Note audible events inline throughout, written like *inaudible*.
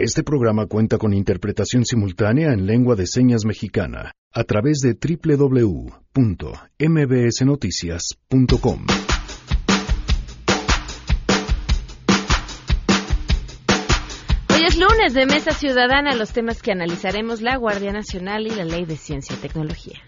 Este programa cuenta con interpretación simultánea en lengua de señas mexicana a través de www.mbsnoticias.com. Hoy es lunes de Mesa Ciudadana, los temas que analizaremos la Guardia Nacional y la Ley de Ciencia y Tecnología.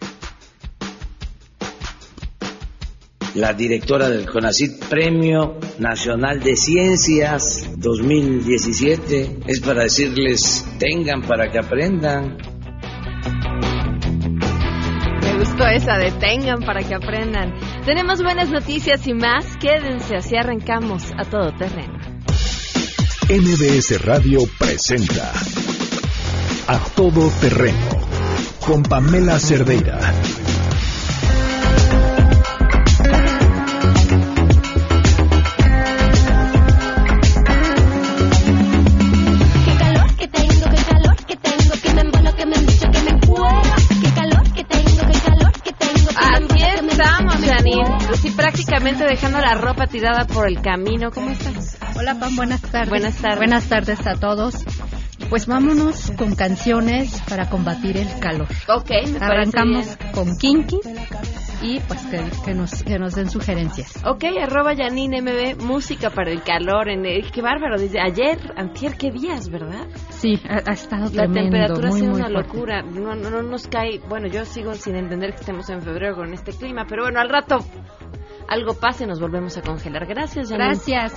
La directora del CONACIT, Premio Nacional de Ciencias 2017. Es para decirles, tengan para que aprendan. Me gustó esa de tengan para que aprendan. Tenemos buenas noticias y más. Quédense, así arrancamos a todo terreno. MBS Radio presenta A Todo Terreno con Pamela Cerdeira. Dejando la ropa tirada por el camino. ¿Cómo estás? Hola Pam, buenas tardes. Buenas tardes. Buenas tardes a todos. Pues vámonos con canciones para combatir el calor. Ok, me Arrancamos bien. con Kinky y pues que, que nos, que nos den sugerencias. Ok, arroba Janine MB, música para el calor. En el, qué bárbaro, desde ayer, antier, qué días, ¿verdad? Sí, ha, ha estado La tremendo, temperatura ha muy, sido muy una fuerte. locura. No, no, no nos cae. Bueno, yo sigo sin entender que estemos en febrero con este clima, pero bueno, al rato algo pase nos volvemos a congelar. Gracias, Janine. Gracias.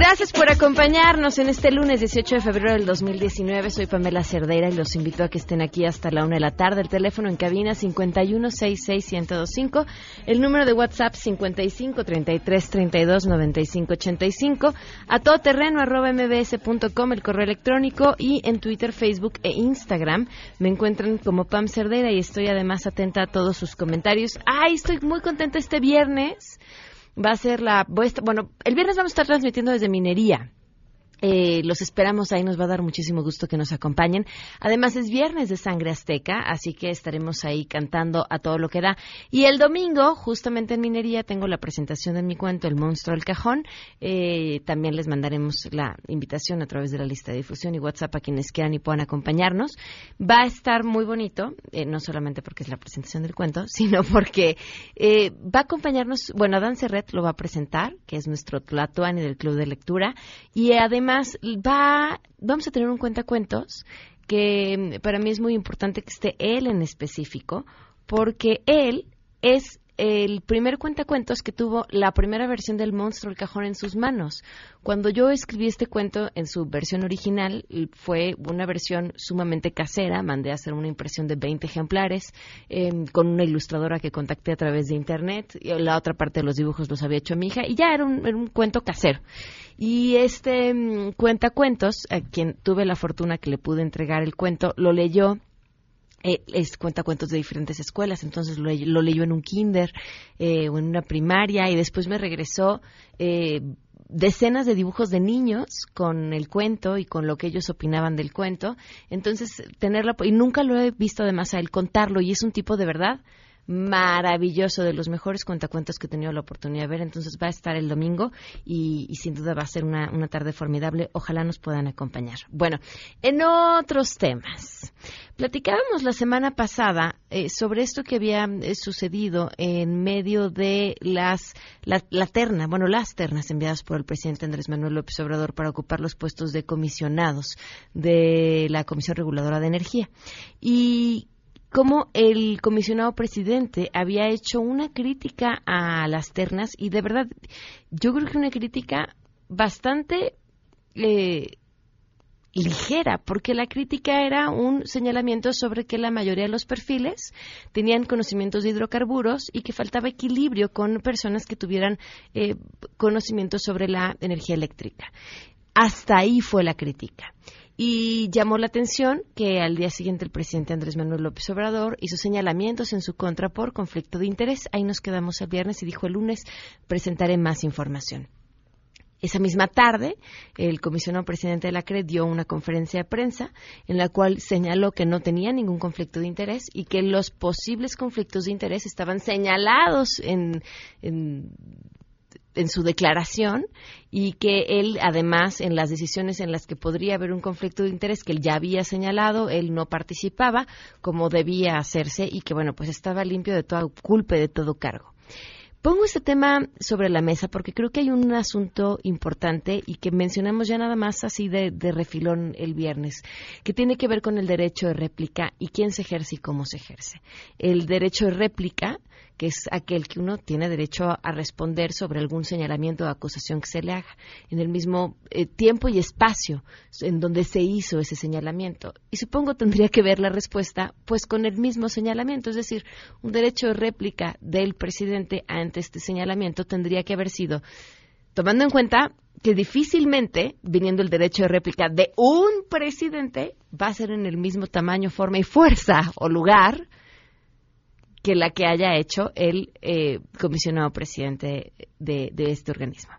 Gracias por acompañarnos en este lunes 18 de febrero del 2019. Soy Pamela Cerdeira y los invito a que estén aquí hasta la una de la tarde. El teléfono en cabina 5166125. El número de WhatsApp 5533329585. A todoterreno arroba mbs.com, el correo electrónico y en Twitter, Facebook e Instagram. Me encuentran como Pam Cerdeira y estoy además atenta a todos sus comentarios. Ay, estoy muy contenta este viernes va a ser la... Bueno, el viernes vamos a estar transmitiendo desde Minería. Eh, los esperamos ahí, nos va a dar muchísimo gusto que nos acompañen. Además es viernes de Sangre Azteca, así que estaremos ahí cantando a todo lo que da. Y el domingo, justamente en Minería, tengo la presentación de mi cuento, El monstruo del cajón. Eh, también les mandaremos la invitación a través de la lista de difusión y WhatsApp a quienes quieran y puedan acompañarnos. Va a estar muy bonito, eh, no solamente porque es la presentación del cuento, *laughs* sino porque eh, va a acompañarnos, bueno, Dan Serret lo va a presentar, que es nuestro Tlatoani del Club de Lectura, y además va, vamos a tener un cuentacuentos que mm, para mí es muy importante que esté él en específico, porque él es el primer cuentacuentos que tuvo la primera versión del monstruo del cajón en sus manos. Cuando yo escribí este cuento en su versión original, fue una versión sumamente casera, mandé a hacer una impresión de 20 ejemplares eh, con una ilustradora que contacté a través de internet, y la otra parte de los dibujos los había hecho mi hija, y ya era un, era un cuento casero. Y este mm, cuentacuentos, a quien tuve la fortuna que le pude entregar el cuento, lo leyó eh, es cuentacuentos de diferentes escuelas, entonces lo, leyó en un kinder eh, o en una primaria y después me regresó eh, decenas de dibujos de niños con el cuento y con lo que ellos opinaban del cuento. Entonces, tenerlo, y nunca lo he visto además a él contarlo y es un tipo de verdad maravilloso, de los mejores cuentacuentos que he tenido la oportunidad de ver. Entonces va a estar el domingo y, y sin duda va a ser una, una tarde formidable. Ojalá nos puedan acompañar. Bueno, en otros temas. Platicábamos la semana pasada eh, sobre esto que había eh, sucedido en medio de las la, la terna, bueno, las ternas enviadas por el presidente Andrés Manuel López Obrador para ocupar los puestos de comisionados de la Comisión Reguladora de Energía. Y cómo el comisionado presidente había hecho una crítica a las ternas y de verdad yo creo que una crítica bastante eh, ligera, porque la crítica era un señalamiento sobre que la mayoría de los perfiles tenían conocimientos de hidrocarburos y que faltaba equilibrio con personas que tuvieran eh, conocimientos sobre la energía eléctrica. Hasta ahí fue la crítica. Y llamó la atención que al día siguiente el presidente Andrés Manuel López Obrador hizo señalamientos en su contra por conflicto de interés. Ahí nos quedamos el viernes y dijo el lunes presentaré más información. Esa misma tarde, el comisionado presidente de la CRE dio una conferencia de prensa en la cual señaló que no tenía ningún conflicto de interés y que los posibles conflictos de interés estaban señalados en, en su declaración y que él, además, en las decisiones en las que podría haber un conflicto de interés que él ya había señalado, él no participaba como debía hacerse y que, bueno, pues estaba limpio de toda culpa y de todo cargo. Pongo este tema sobre la mesa porque creo que hay un asunto importante y que mencionamos ya nada más así de, de, refilón el viernes, que tiene que ver con el derecho de réplica y quién se ejerce y cómo se ejerce. El derecho de réplica que es aquel que uno tiene derecho a responder sobre algún señalamiento o acusación que se le haga, en el mismo eh, tiempo y espacio en donde se hizo ese señalamiento. Y supongo tendría que ver la respuesta pues con el mismo señalamiento, es decir, un derecho de réplica del presidente ante este señalamiento tendría que haber sido tomando en cuenta que difícilmente, viniendo el derecho de réplica de un presidente, va a ser en el mismo tamaño, forma y fuerza o lugar que la que haya hecho el eh, comisionado presidente de, de este organismo.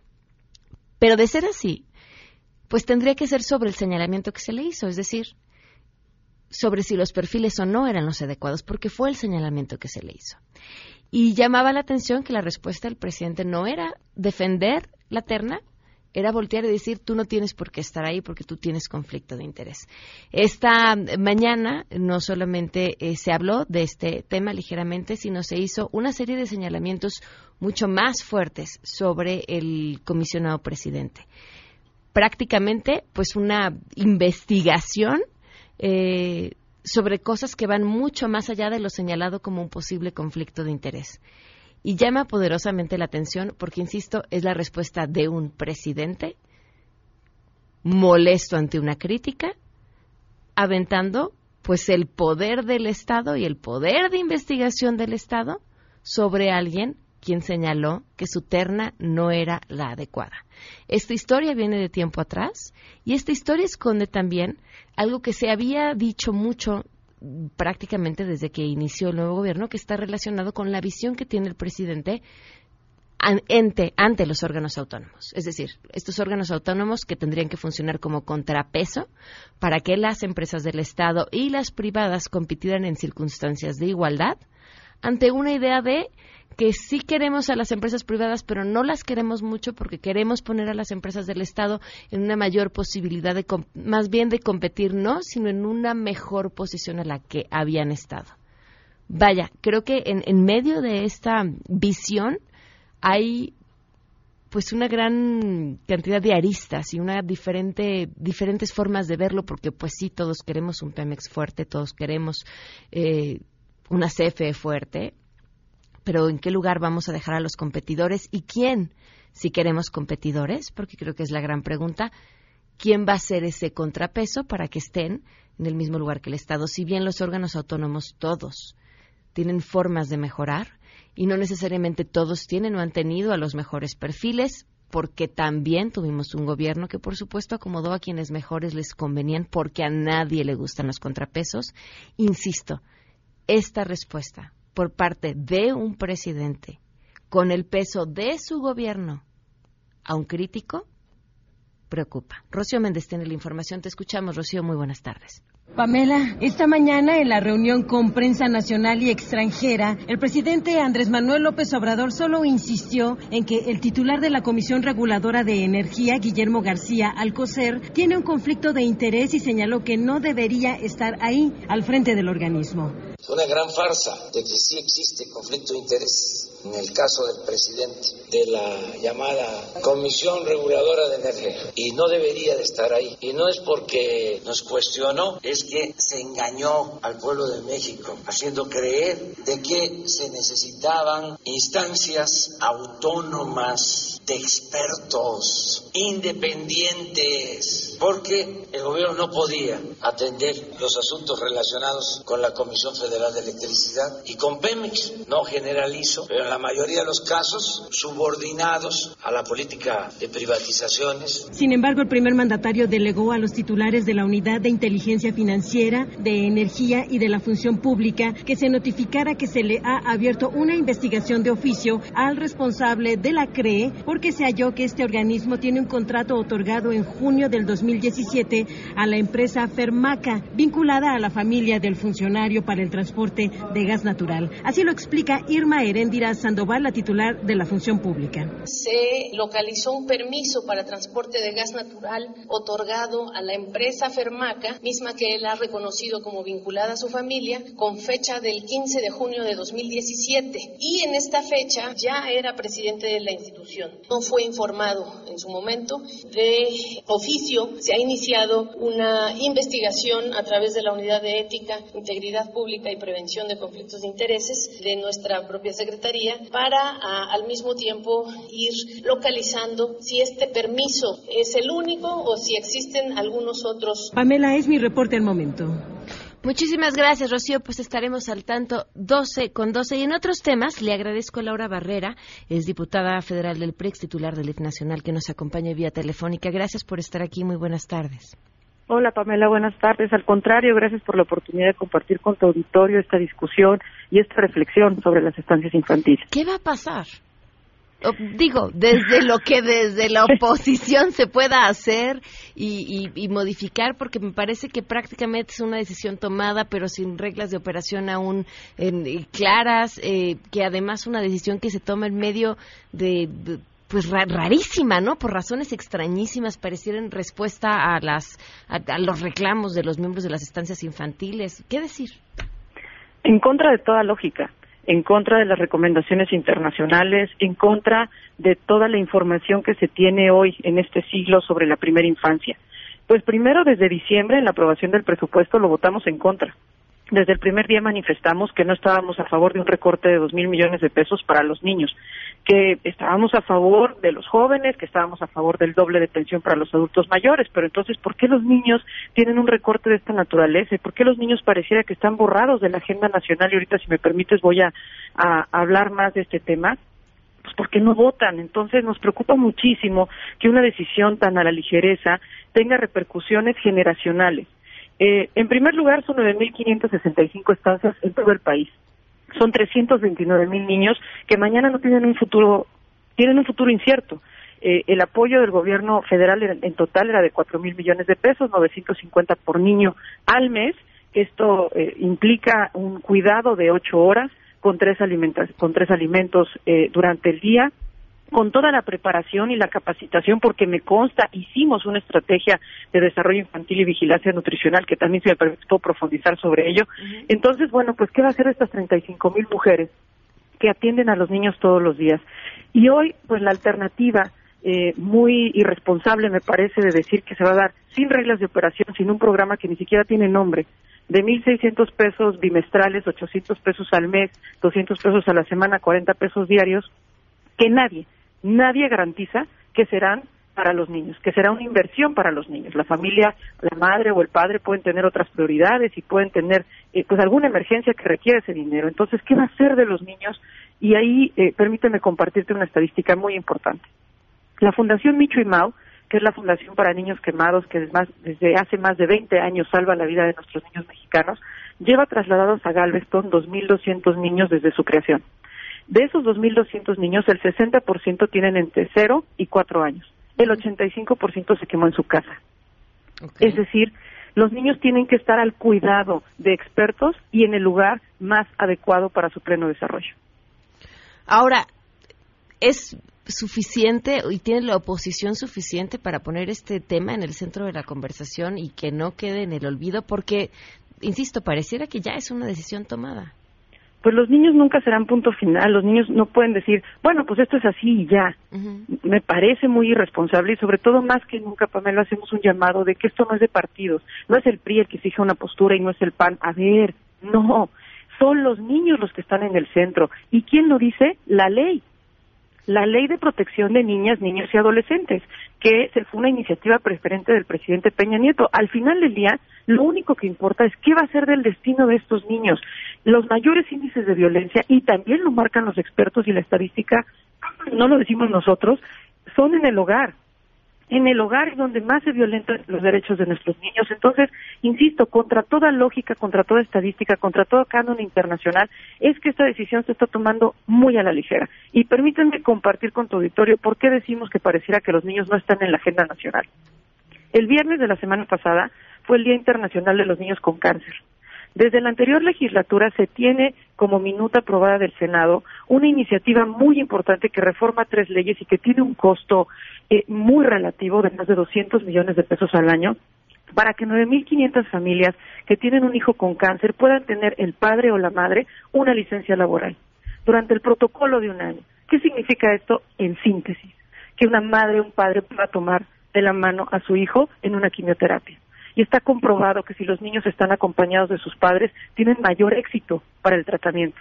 Pero de ser así, pues tendría que ser sobre el señalamiento que se le hizo, es decir, sobre si los perfiles o no eran los adecuados, porque fue el señalamiento que se le hizo. Y llamaba la atención que la respuesta del presidente no era defender la terna, era voltear y decir, tú no tienes por qué estar ahí porque tú tienes conflicto de interés. Esta mañana no solamente eh, se habló de este tema ligeramente, sino se hizo una serie de señalamientos mucho más fuertes sobre el comisionado presidente. Prácticamente, pues una investigación eh, sobre cosas que van mucho más allá de lo señalado como un posible conflicto de interés y llama poderosamente la atención porque, insisto, es la respuesta de un presidente molesto ante una crítica, aventando pues el poder del Estado y el poder de investigación del Estado sobre alguien quien señaló que su terna no era la adecuada. Esta historia viene de tiempo atrás y esta historia esconde también algo que se había dicho mucho prácticamente desde que inició el nuevo gobierno, que está relacionado con la visión que tiene el presidente ante, ante los órganos autónomos. Es decir, estos órganos autónomos que tendrían que funcionar como contrapeso para que las empresas del Estado y las privadas compitieran en circunstancias de igualdad ante una idea de que sí queremos a las empresas privadas, pero no las queremos mucho porque queremos poner a las empresas del Estado en una mayor posibilidad de, más bien de competir, no, sino en una mejor posición a la que habían estado. Vaya, creo que en, en medio de esta visión hay pues una gran cantidad de aristas y una diferente diferentes formas de verlo porque pues sí todos queremos un Pemex fuerte todos queremos eh, una CFE fuerte pero ¿en qué lugar vamos a dejar a los competidores y quién, si queremos competidores? Porque creo que es la gran pregunta. ¿Quién va a ser ese contrapeso para que estén en el mismo lugar que el Estado? Si bien los órganos autónomos todos tienen formas de mejorar y no necesariamente todos tienen o han tenido a los mejores perfiles, porque también tuvimos un gobierno que por supuesto acomodó a quienes mejores les convenían porque a nadie le gustan los contrapesos. Insisto, esta respuesta por parte de un presidente con el peso de su gobierno a un crítico preocupa. Rocío Méndez tiene la información. Te escuchamos, Rocío. Muy buenas tardes. Pamela, esta mañana en la reunión con prensa nacional y extranjera, el presidente Andrés Manuel López Obrador solo insistió en que el titular de la Comisión Reguladora de Energía, Guillermo García Alcocer, tiene un conflicto de interés y señaló que no debería estar ahí al frente del organismo. Una gran farsa de que sí existe conflicto de interés en el caso del presidente de la llamada Comisión Reguladora de Energía y no debería de estar ahí. Y no es porque nos cuestionó, es que se engañó al pueblo de México haciendo creer de que se necesitaban instancias autónomas de expertos independientes porque el gobierno no podía atender los asuntos relacionados con la Comisión Federal de Electricidad y con Pemex. No generalizo, pero en la mayoría de los casos subordinados a la política de privatizaciones. Sin embargo, el primer mandatario delegó a los titulares de la Unidad de Inteligencia Financiera, de Energía y de la Función Pública que se notificara que se le ha abierto una investigación de oficio al responsable de la CRE por porque se halló que este organismo tiene un contrato otorgado en junio del 2017 a la empresa Fermaca, vinculada a la familia del funcionario para el transporte de gas natural. Así lo explica Irma Heréndira Sandoval, la titular de la función pública. Se localizó un permiso para transporte de gas natural otorgado a la empresa Fermaca, misma que él ha reconocido como vinculada a su familia, con fecha del 15 de junio de 2017. Y en esta fecha ya era presidente de la institución. No fue informado en su momento. De oficio se ha iniciado una investigación a través de la Unidad de Ética, Integridad Pública y Prevención de Conflictos de Intereses de nuestra propia Secretaría para al mismo tiempo ir localizando si este permiso es el único o si existen algunos otros. Pamela, es mi reporte al momento. Muchísimas gracias, Rocío. Pues estaremos al tanto 12 con 12. Y en otros temas, le agradezco a Laura Barrera, es diputada federal del PREX, titular del IF Nacional, que nos acompaña vía telefónica. Gracias por estar aquí. Muy buenas tardes. Hola Pamela, buenas tardes. Al contrario, gracias por la oportunidad de compartir con tu auditorio esta discusión y esta reflexión sobre las estancias infantiles. ¿Qué va a pasar? O, digo, desde lo que desde la *laughs* oposición se pueda hacer y, y, y, modificar, porque me parece que prácticamente es una decisión tomada, pero sin reglas de operación aún eh, claras, eh, que además una decisión que se toma en medio de, de pues ra rarísima, ¿no? Por razones extrañísimas, pareciera en respuesta a las a, a los reclamos de los miembros de las estancias infantiles. ¿Qué decir? En contra de toda lógica en contra de las recomendaciones internacionales, en contra de toda la información que se tiene hoy en este siglo sobre la primera infancia. Pues primero, desde diciembre, en la aprobación del presupuesto, lo votamos en contra. Desde el primer día manifestamos que no estábamos a favor de un recorte de dos mil millones de pesos para los niños, que estábamos a favor de los jóvenes, que estábamos a favor del doble de pensión para los adultos mayores, pero entonces, ¿por qué los niños tienen un recorte de esta naturaleza? ¿Y por qué los niños pareciera que están borrados de la agenda nacional? Y ahorita, si me permites, voy a, a hablar más de este tema pues porque no votan. Entonces nos preocupa muchísimo que una decisión tan a la ligereza tenga repercusiones generacionales. Eh, en primer lugar, son 9.565 estancias en todo el país. Son 329.000 niños que mañana no tienen un futuro, tienen un futuro incierto. Eh, el apoyo del gobierno federal en, en total era de 4.000 millones de pesos, 950 por niño al mes. Esto eh, implica un cuidado de ocho horas con tres, alimentos, con tres alimentos eh, durante el día con toda la preparación y la capacitación, porque me consta, hicimos una estrategia de desarrollo infantil y vigilancia nutricional, que también se me permitió profundizar sobre ello. Uh -huh. Entonces, bueno, pues, ¿qué va a hacer estas 35 mil mujeres que atienden a los niños todos los días? Y hoy, pues, la alternativa eh, muy irresponsable, me parece, de decir que se va a dar sin reglas de operación, sin un programa que ni siquiera tiene nombre, de 1.600 pesos bimestrales, 800 pesos al mes, 200 pesos a la semana, 40 pesos diarios, que nadie, nadie garantiza que serán para los niños, que será una inversión para los niños. La familia, la madre o el padre pueden tener otras prioridades y pueden tener eh, pues alguna emergencia que requiere ese dinero. Entonces, ¿qué va a hacer de los niños? Y ahí eh, permíteme compartirte una estadística muy importante. La Fundación Micho y Mau, que es la Fundación para Niños Quemados, que desde, hace más de 20 años salva la vida de nuestros niños mexicanos, lleva trasladados a Galveston 2.200 niños desde su creación. De esos 2.200 niños, el 60% tienen entre 0 y 4 años. El 85% se quemó en su casa. Okay. Es decir, los niños tienen que estar al cuidado de expertos y en el lugar más adecuado para su pleno desarrollo. Ahora, ¿es suficiente y tiene la oposición suficiente para poner este tema en el centro de la conversación y que no quede en el olvido? Porque, insisto, pareciera que ya es una decisión tomada pues los niños nunca serán punto final, los niños no pueden decir, bueno, pues esto es así y ya. Uh -huh. Me parece muy irresponsable y sobre todo más que nunca, Pamela, hacemos un llamado de que esto no es de partidos, no es el PRI el que fija una postura y no es el PAN. A ver, no, son los niños los que están en el centro. ¿Y quién lo dice? La ley. La ley de protección de niñas, niños y adolescentes, que se fue una iniciativa preferente del presidente Peña Nieto. Al final del día, lo único que importa es qué va a ser del destino de estos niños. Los mayores índices de violencia, y también lo marcan los expertos y la estadística, no lo decimos nosotros, son en el hogar. En el hogar es donde más se violentan los derechos de nuestros niños. Entonces, insisto, contra toda lógica, contra toda estadística, contra todo canon internacional, es que esta decisión se está tomando muy a la ligera. Y permítanme compartir con tu auditorio por qué decimos que pareciera que los niños no están en la agenda nacional. El viernes de la semana pasada fue el Día Internacional de los Niños con Cáncer. Desde la anterior legislatura se tiene como minuta aprobada del Senado una iniciativa muy importante que reforma tres leyes y que tiene un costo eh, muy relativo de más de 200 millones de pesos al año para que 9.500 familias que tienen un hijo con cáncer puedan tener el padre o la madre una licencia laboral durante el protocolo de un año. ¿Qué significa esto en síntesis? Que una madre o un padre pueda tomar de la mano a su hijo en una quimioterapia y está comprobado que si los niños están acompañados de sus padres, tienen mayor éxito para el tratamiento.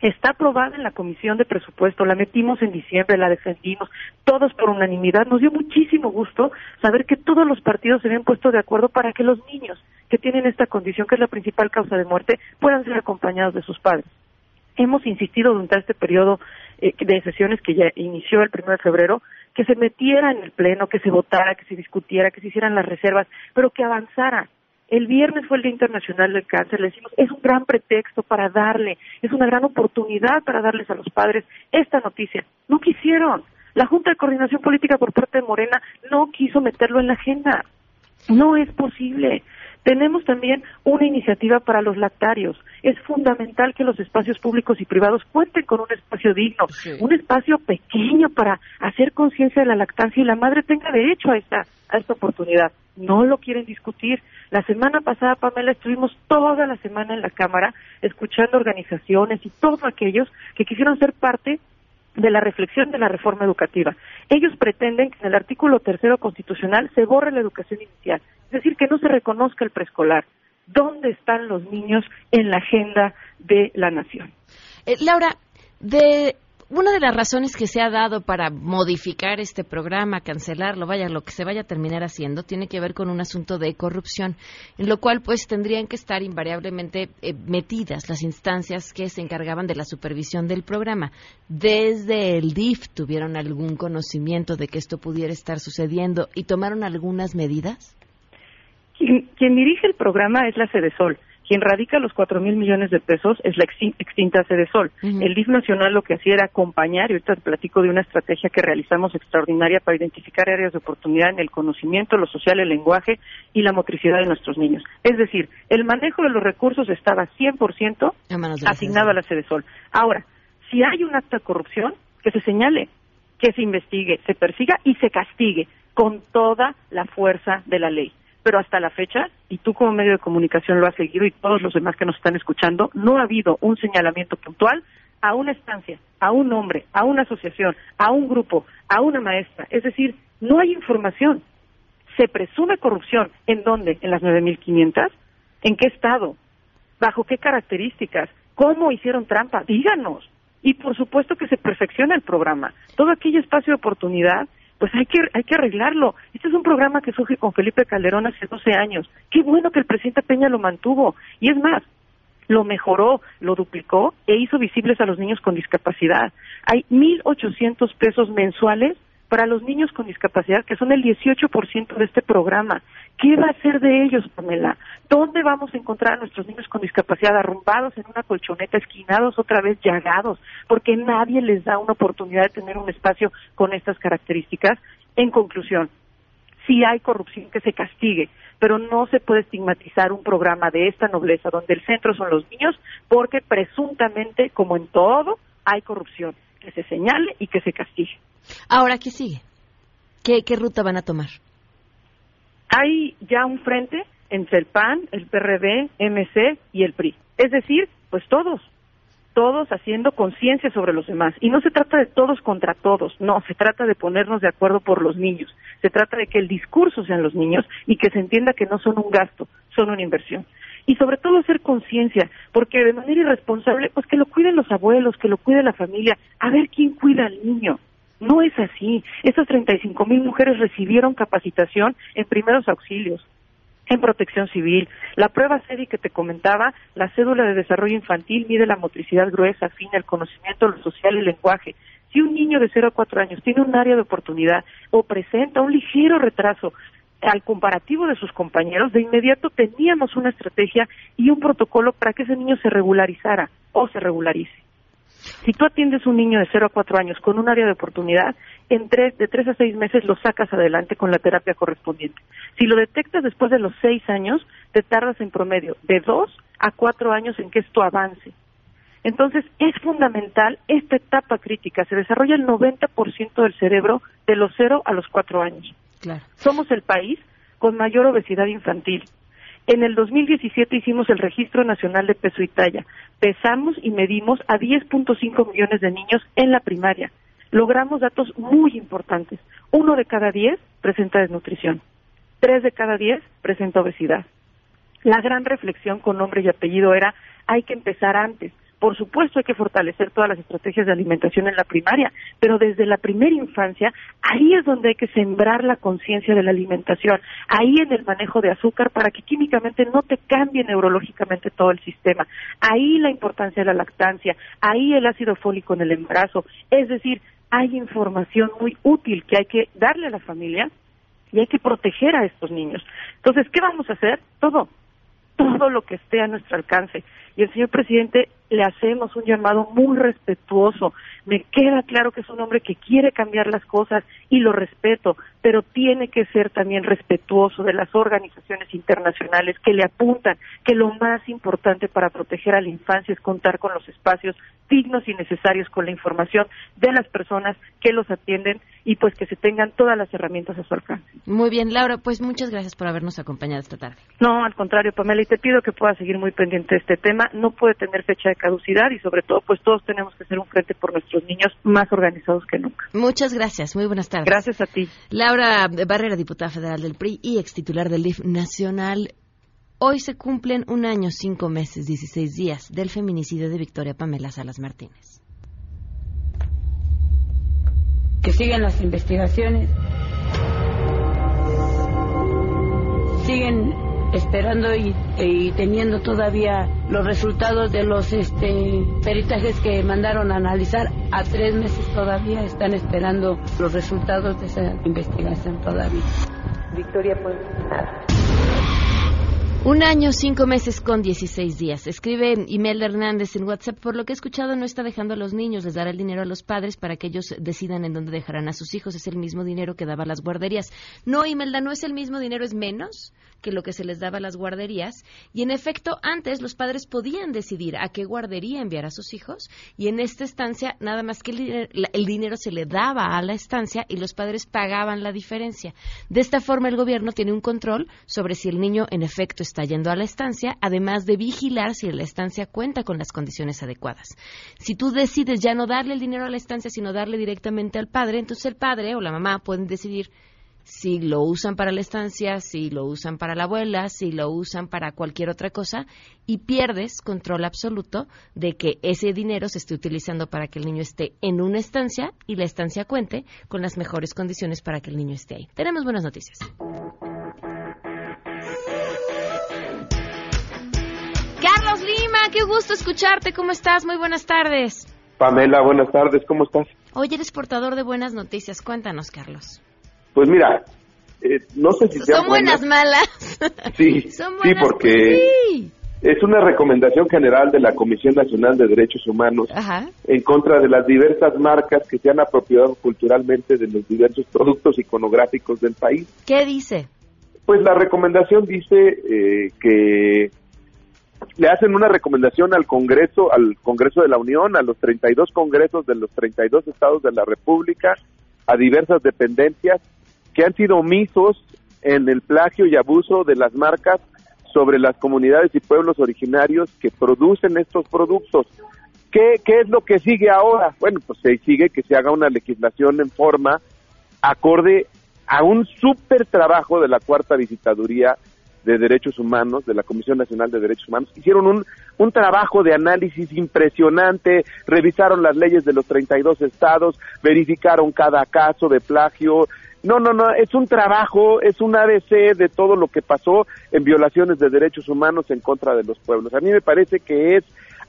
Está aprobada en la Comisión de Presupuesto, la metimos en diciembre, la defendimos, todos por unanimidad. Nos dio muchísimo gusto saber que todos los partidos se habían puesto de acuerdo para que los niños que tienen esta condición, que es la principal causa de muerte, puedan ser acompañados de sus padres. Hemos insistido durante este periodo eh, de sesiones que ya inició el 1 de febrero que se metiera en el pleno, que se votara, que se discutiera, que se hicieran las reservas, pero que avanzara. El viernes fue el Día Internacional del Cáncer, le decimos, es un gran pretexto para darle, es una gran oportunidad para darles a los padres esta noticia. No quisieron. La Junta de Coordinación Política por parte de Morena no quiso meterlo en la agenda. No es posible. Tenemos también una iniciativa para los lactarios. Es fundamental que los espacios públicos y privados cuenten con un espacio digno, un espacio pequeño para hacer conciencia de la lactancia y la madre tenga derecho a esta, a esta oportunidad. No lo quieren discutir. La semana pasada, Pamela, estuvimos toda la semana en la Cámara escuchando organizaciones y todos aquellos que quisieron ser parte de la reflexión de la reforma educativa. Ellos pretenden que en el artículo tercero constitucional se borre la educación inicial, es decir, que no se reconozca el preescolar. ¿Dónde están los niños en la agenda de la nación? Eh, Laura, de una de las razones que se ha dado para modificar este programa, cancelarlo, vaya, lo que se vaya a terminar haciendo, tiene que ver con un asunto de corrupción, en lo cual pues tendrían que estar invariablemente eh, metidas las instancias que se encargaban de la supervisión del programa. Desde el DIF tuvieron algún conocimiento de que esto pudiera estar sucediendo y tomaron algunas medidas. Quien, quien dirige el programa es la Sol quien radica los cuatro mil millones de pesos es la extinta Sede Sol. El DIF nacional lo que hacía era acompañar, y ahorita platico de una estrategia que realizamos extraordinaria para identificar áreas de oportunidad en el conocimiento, lo social, el lenguaje y la motricidad de nuestros niños. Es decir, el manejo de los recursos estaba 100% asignado a la Sede Sol. Ahora, si hay un acto de corrupción, que se señale, que se investigue, se persiga y se castigue con toda la fuerza de la ley pero hasta la fecha, y tú como medio de comunicación lo has seguido y todos los demás que nos están escuchando, no ha habido un señalamiento puntual a una estancia, a un hombre, a una asociación, a un grupo, a una maestra. Es decir, no hay información. Se presume corrupción. ¿En dónde? ¿En las 9.500? ¿En qué estado? ¿Bajo qué características? ¿Cómo hicieron trampa? Díganos. Y por supuesto que se perfecciona el programa. Todo aquel espacio de oportunidad pues hay que, hay que arreglarlo. Este es un programa que surge con Felipe Calderón hace 12 años. Qué bueno que el presidente Peña lo mantuvo. Y es más, lo mejoró, lo duplicó e hizo visibles a los niños con discapacidad. Hay 1.800 pesos mensuales para los niños con discapacidad, que son el 18% de este programa. ¿Qué va a hacer de ellos, Pamela? ¿Dónde vamos a encontrar a nuestros niños con discapacidad arrumbados en una colchoneta, esquinados, otra vez llagados? Porque nadie les da una oportunidad de tener un espacio con estas características. En conclusión, si hay corrupción que se castigue, pero no se puede estigmatizar un programa de esta nobleza donde el centro son los niños porque presuntamente, como en todo, hay corrupción que se señale y que se castigue. Ahora, ¿qué sigue? ¿Qué, ruta van a tomar? Hay ya un frente entre el PAN, el PRD, MC y el PRI. Es decir, pues todos, todos haciendo conciencia sobre los demás. Y no se trata de todos contra todos, no, se trata de ponernos de acuerdo por los niños. Se trata de que el discurso sean los niños y que se entienda que no son un gasto, son una inversión y sobre todo hacer conciencia, porque de manera irresponsable, pues que lo cuiden los abuelos, que lo cuide la familia, a ver quién cuida al niño. No es así. Esas 35 mil mujeres recibieron capacitación en primeros auxilios, en protección civil. La prueba CEDI que te comentaba, la cédula de desarrollo infantil mide la motricidad gruesa, fina, el conocimiento, lo social y el lenguaje. Si un niño de 0 a 4 años tiene un área de oportunidad o presenta un ligero retraso al comparativo de sus compañeros, de inmediato teníamos una estrategia y un protocolo para que ese niño se regularizara o se regularice. Si tú atiendes un niño de 0 a 4 años con un área de oportunidad, en tres, de 3 a 6 meses lo sacas adelante con la terapia correspondiente. Si lo detectas después de los 6 años, te tardas en promedio de 2 a 4 años en que esto avance. Entonces, es fundamental esta etapa crítica. Se desarrolla el 90% del cerebro de los 0 a los 4 años. Claro. Somos el país con mayor obesidad infantil. En el 2017 hicimos el Registro Nacional de Peso y Talla. Pesamos y medimos a 10.5 millones de niños en la primaria. Logramos datos muy importantes. Uno de cada diez presenta desnutrición. Tres de cada diez presenta obesidad. La gran reflexión con nombre y apellido era hay que empezar antes. Por supuesto hay que fortalecer todas las estrategias de alimentación en la primaria, pero desde la primera infancia, ahí es donde hay que sembrar la conciencia de la alimentación, ahí en el manejo de azúcar para que químicamente no te cambie neurológicamente todo el sistema, ahí la importancia de la lactancia, ahí el ácido fólico en el embarazo, es decir, hay información muy útil que hay que darle a la familia y hay que proteger a estos niños. Entonces, ¿qué vamos a hacer? Todo, todo lo que esté a nuestro alcance. Y el señor presidente le hacemos un llamado muy respetuoso. Me queda claro que es un hombre que quiere cambiar las cosas y lo respeto, pero tiene que ser también respetuoso de las organizaciones internacionales que le apuntan que lo más importante para proteger a la infancia es contar con los espacios dignos y necesarios con la información de las personas que los atienden y pues que se tengan todas las herramientas a su alcance. Muy bien, Laura, pues muchas gracias por habernos acompañado esta tarde. No, al contrario, Pamela, y te pido que puedas seguir muy pendiente de este tema. No puede tener fecha de caducidad y sobre todo, pues todos tenemos que ser un frente por nuestros niños más organizados que nunca. Muchas gracias, muy buenas tardes. Gracias a ti. Laura Barrera, diputada federal del PRI y ex titular del DIF nacional. Hoy se cumplen un año, cinco meses, 16 días del feminicidio de Victoria Pamela Salas Martínez. Que sigan las investigaciones. Siguen esperando y, y teniendo todavía los resultados de los este, peritajes que mandaron a analizar. A tres meses todavía están esperando los resultados de esa investigación todavía. Victoria, pues nada. Un año, cinco meses con 16 días. Escribe Imelda Hernández en WhatsApp. Por lo que he escuchado, no está dejando a los niños, les dará el dinero a los padres para que ellos decidan en dónde dejarán a sus hijos. Es el mismo dinero que daba a las guarderías. No, Imelda, no es el mismo dinero, es menos que lo que se les daba a las guarderías. Y en efecto, antes los padres podían decidir a qué guardería enviar a sus hijos. Y en esta estancia, nada más que el, dinero, el dinero se le daba a la estancia y los padres pagaban la diferencia. De esta forma, el gobierno tiene un control sobre si el niño en efecto está yendo a la estancia, además de vigilar si la estancia cuenta con las condiciones adecuadas. Si tú decides ya no darle el dinero a la estancia, sino darle directamente al padre, entonces el padre o la mamá pueden decidir si lo usan para la estancia, si lo usan para la abuela, si lo usan para cualquier otra cosa, y pierdes control absoluto de que ese dinero se esté utilizando para que el niño esté en una estancia y la estancia cuente con las mejores condiciones para que el niño esté ahí. Tenemos buenas noticias. Carlos Lima, qué gusto escucharte. ¿Cómo estás? Muy buenas tardes. Pamela, buenas tardes. ¿Cómo estás? Hoy eres portador de buenas noticias. Cuéntanos, Carlos. Pues mira, eh, no sé si sean Son buenas, malas. Sí, *laughs* Son sí, buenas, porque sí. es una recomendación general de la Comisión Nacional de Derechos Humanos Ajá. en contra de las diversas marcas que se han apropiado culturalmente de los diversos productos iconográficos del país. ¿Qué dice? Pues la recomendación dice eh, que le hacen una recomendación al Congreso, al Congreso de la Unión, a los 32 congresos de los 32 estados de la República, a diversas dependencias que han sido omisos en el plagio y abuso de las marcas sobre las comunidades y pueblos originarios que producen estos productos. ¿Qué, ¿Qué es lo que sigue ahora? Bueno, pues se sigue que se haga una legislación en forma acorde a un súper trabajo de la cuarta visitaduría de Derechos Humanos, de la Comisión Nacional de Derechos Humanos. Hicieron un, un trabajo de análisis impresionante, revisaron las leyes de los 32 estados, verificaron cada caso de plagio. No, no, no, es un trabajo, es un ABC de todo lo que pasó en violaciones de derechos humanos en contra de los pueblos. A mí me parece que es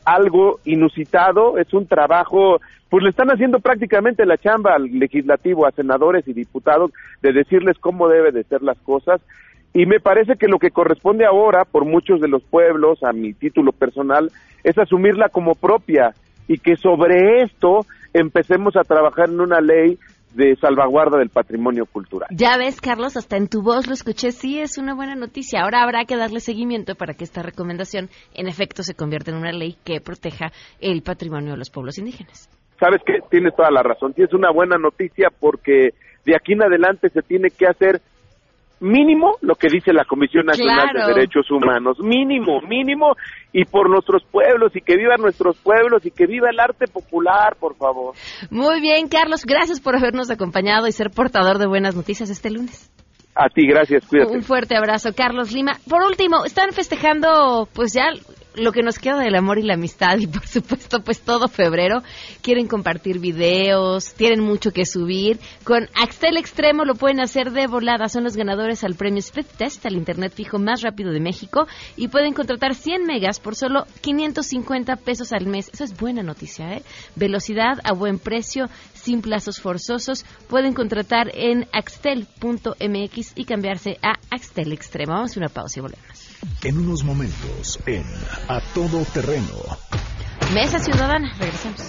algo inusitado, es un trabajo, pues le están haciendo prácticamente la chamba al legislativo, a senadores y diputados, de decirles cómo debe de ser las cosas. Y me parece que lo que corresponde ahora, por muchos de los pueblos, a mi título personal, es asumirla como propia y que sobre esto empecemos a trabajar en una ley de salvaguarda del patrimonio cultural. Ya ves, Carlos, hasta en tu voz lo escuché, sí es una buena noticia. Ahora habrá que darle seguimiento para que esta recomendación en efecto se convierta en una ley que proteja el patrimonio de los pueblos indígenas. Sabes que tienes toda la razón, sí es una buena noticia porque de aquí en adelante se tiene que hacer mínimo lo que dice la Comisión Nacional Claro. de Derechos Humanos, mínimo, mínimo, y por nuestros pueblos, y que vivan nuestros pueblos, y que viva el arte popular, por favor. Muy bien, Carlos, gracias por habernos acompañado y ser portador de buenas noticias este lunes. A ti, gracias, cuídate. Un fuerte abrazo, Carlos Lima. Por último, están festejando pues ya lo que nos queda del amor y la amistad y por supuesto pues todo febrero. Quieren compartir videos, tienen mucho que subir. Con Axtel Extremo lo pueden hacer de volada. Son los ganadores al premio Split Test, al internet fijo más rápido de México y pueden contratar 100 megas por solo 550 pesos al mes. Eso es buena noticia, ¿eh? Velocidad a buen precio, sin plazos forzosos. Pueden contratar en axtel.mx y cambiarse a Axtel Extremo. Vamos a una pausa y volvemos. En unos momentos, en A Todo Terreno. Mesa Ciudadana, regresamos.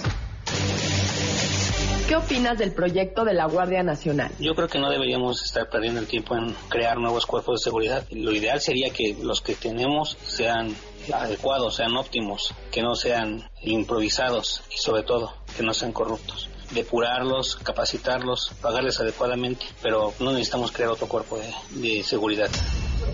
¿Qué opinas del proyecto de la Guardia Nacional? Yo creo que no deberíamos estar perdiendo el tiempo en crear nuevos cuerpos de seguridad. Lo ideal sería que los que tenemos sean adecuados, sean óptimos, que no sean improvisados y sobre todo que no sean corruptos. Depurarlos, capacitarlos, pagarles adecuadamente, pero no necesitamos crear otro cuerpo de, de seguridad.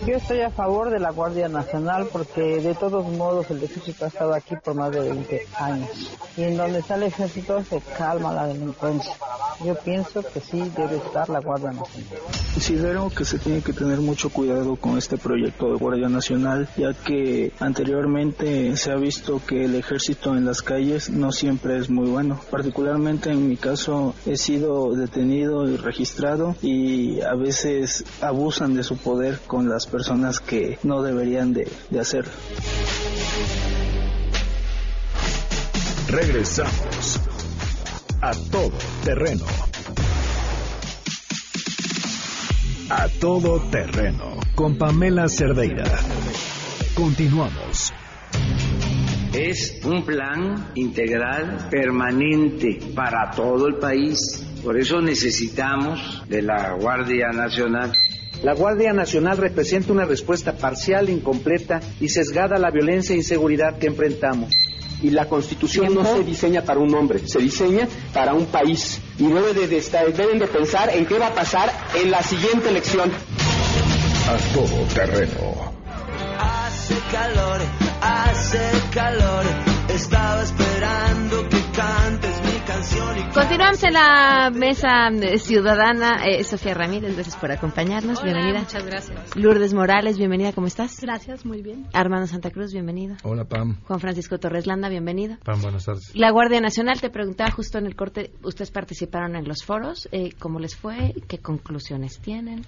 Yo estoy a favor de la Guardia Nacional porque de todos modos el ejército ha estado aquí por más de 20 años y en donde está el ejército se calma la delincuencia. Yo pienso que sí debe estar la Guardia Nacional. Considero que se tiene que tener mucho cuidado con este proyecto de Guardia Nacional, ya que anteriormente se ha visto que el ejército en las calles no siempre es muy bueno. Particularmente en mi caso he sido detenido y registrado y a veces abusan de su poder con las personas que no deberían de, de hacerlo. Regresamos a Todo Terreno. A Todo Terreno con Pamela Cerdeira. Continuamos. Es un plan integral permanente para todo el país. Por eso necesitamos de la Guardia Nacional. La Guardia Nacional representa una respuesta parcial, incompleta y sesgada a la violencia e inseguridad que enfrentamos. Y la Constitución no se diseña para un hombre, se diseña para un país. Y debe de, de estar- deben de pensar en qué va a pasar en la siguiente elección. A Todo Terreno. Hace calor, hace calor. Estaba esperando que y Continuamos en la mesa ciudadana. Eh, Sofía Ramírez, gracias por acompañarnos. Hola, bienvenida. muchas gracias. Lourdes Morales, bienvenida. ¿Cómo estás? Gracias, muy bien. Armando Santa Cruz, bienvenido. Hola, Pam. Juan Francisco Torres Landa, bienvenido. Pam, buenas tardes. La Guardia Nacional, te preguntaba justo en el corte, ustedes participaron en los foros, eh, ¿cómo les fue? ¿Qué conclusiones tienen?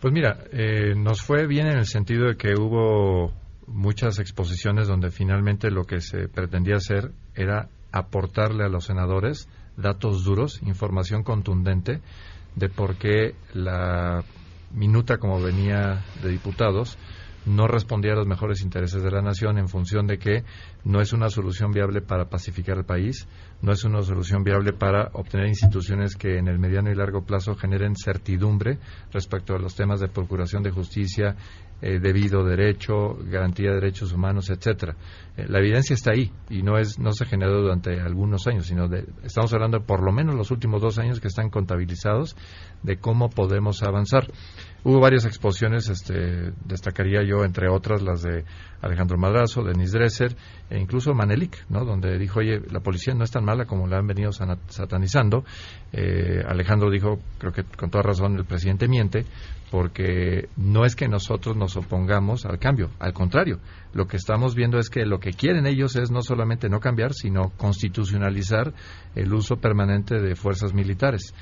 Pues mira, eh, nos fue bien en el sentido de que hubo muchas exposiciones donde finalmente lo que se pretendía hacer era aportarle a los senadores datos duros, información contundente de por qué la minuta como venía de diputados no respondía a los mejores intereses de la nación en función de que no es una solución viable para pacificar el país, no es una solución viable para obtener instituciones que en el mediano y largo plazo generen certidumbre respecto a los temas de procuración de justicia, eh, debido derecho, garantía de derechos humanos, etcétera. Eh, la evidencia está ahí y no es no se generó durante algunos años, sino de estamos hablando de por lo menos los últimos dos años que están contabilizados de cómo podemos avanzar. Hubo varias exposiciones, este, destacaría yo entre otras las de Alejandro Madrazo, Denis Dresser e incluso Manelik, ¿no? donde dijo, oye, la policía no es tan mala como la han venido satanizando. Eh, Alejandro dijo, creo que con toda razón el presidente miente, porque no es que nosotros nos opongamos al cambio, al contrario, lo que estamos viendo es que lo que quieren ellos es no solamente no cambiar, sino constitucionalizar el uso permanente de fuerzas militares.